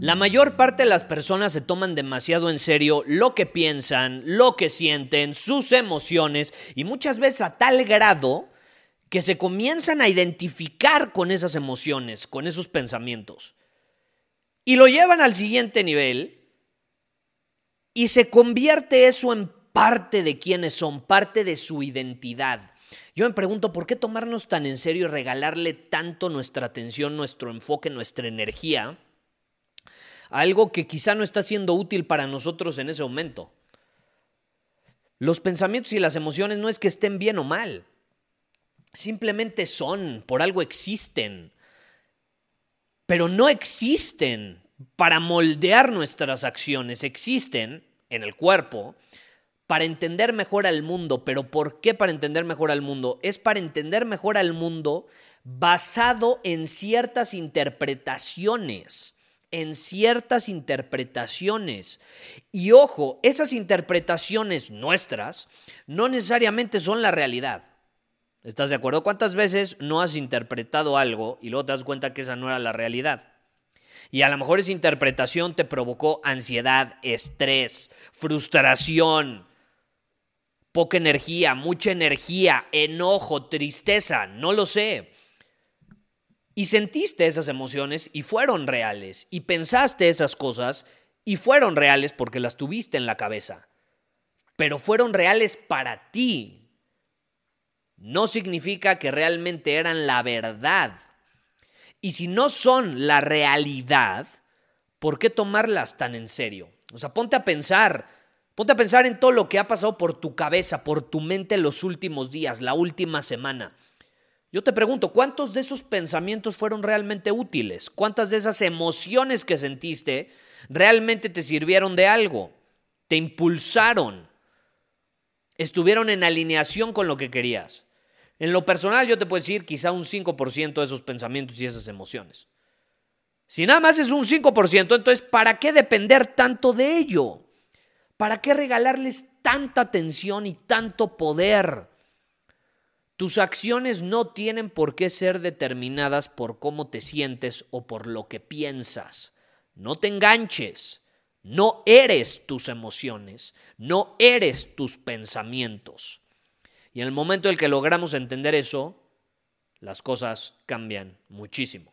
La mayor parte de las personas se toman demasiado en serio lo que piensan, lo que sienten, sus emociones y muchas veces a tal grado que se comienzan a identificar con esas emociones, con esos pensamientos. Y lo llevan al siguiente nivel y se convierte eso en parte de quienes son, parte de su identidad. Yo me pregunto, ¿por qué tomarnos tan en serio y regalarle tanto nuestra atención, nuestro enfoque, nuestra energía? Algo que quizá no está siendo útil para nosotros en ese momento. Los pensamientos y las emociones no es que estén bien o mal, simplemente son, por algo existen, pero no existen para moldear nuestras acciones, existen en el cuerpo para entender mejor al mundo. ¿Pero por qué para entender mejor al mundo? Es para entender mejor al mundo basado en ciertas interpretaciones en ciertas interpretaciones. Y ojo, esas interpretaciones nuestras no necesariamente son la realidad. ¿Estás de acuerdo? ¿Cuántas veces no has interpretado algo y luego te das cuenta que esa no era la realidad? Y a lo mejor esa interpretación te provocó ansiedad, estrés, frustración, poca energía, mucha energía, enojo, tristeza, no lo sé. Y sentiste esas emociones y fueron reales. Y pensaste esas cosas y fueron reales porque las tuviste en la cabeza. Pero fueron reales para ti. No significa que realmente eran la verdad. Y si no son la realidad, ¿por qué tomarlas tan en serio? O sea, ponte a pensar, ponte a pensar en todo lo que ha pasado por tu cabeza, por tu mente los últimos días, la última semana. Yo te pregunto, ¿cuántos de esos pensamientos fueron realmente útiles? ¿Cuántas de esas emociones que sentiste realmente te sirvieron de algo? ¿Te impulsaron? ¿Estuvieron en alineación con lo que querías? En lo personal yo te puedo decir quizá un 5% de esos pensamientos y esas emociones. Si nada más es un 5%, entonces ¿para qué depender tanto de ello? ¿Para qué regalarles tanta atención y tanto poder? Tus acciones no tienen por qué ser determinadas por cómo te sientes o por lo que piensas. No te enganches. No eres tus emociones, no eres tus pensamientos. Y en el momento en que logramos entender eso, las cosas cambian muchísimo.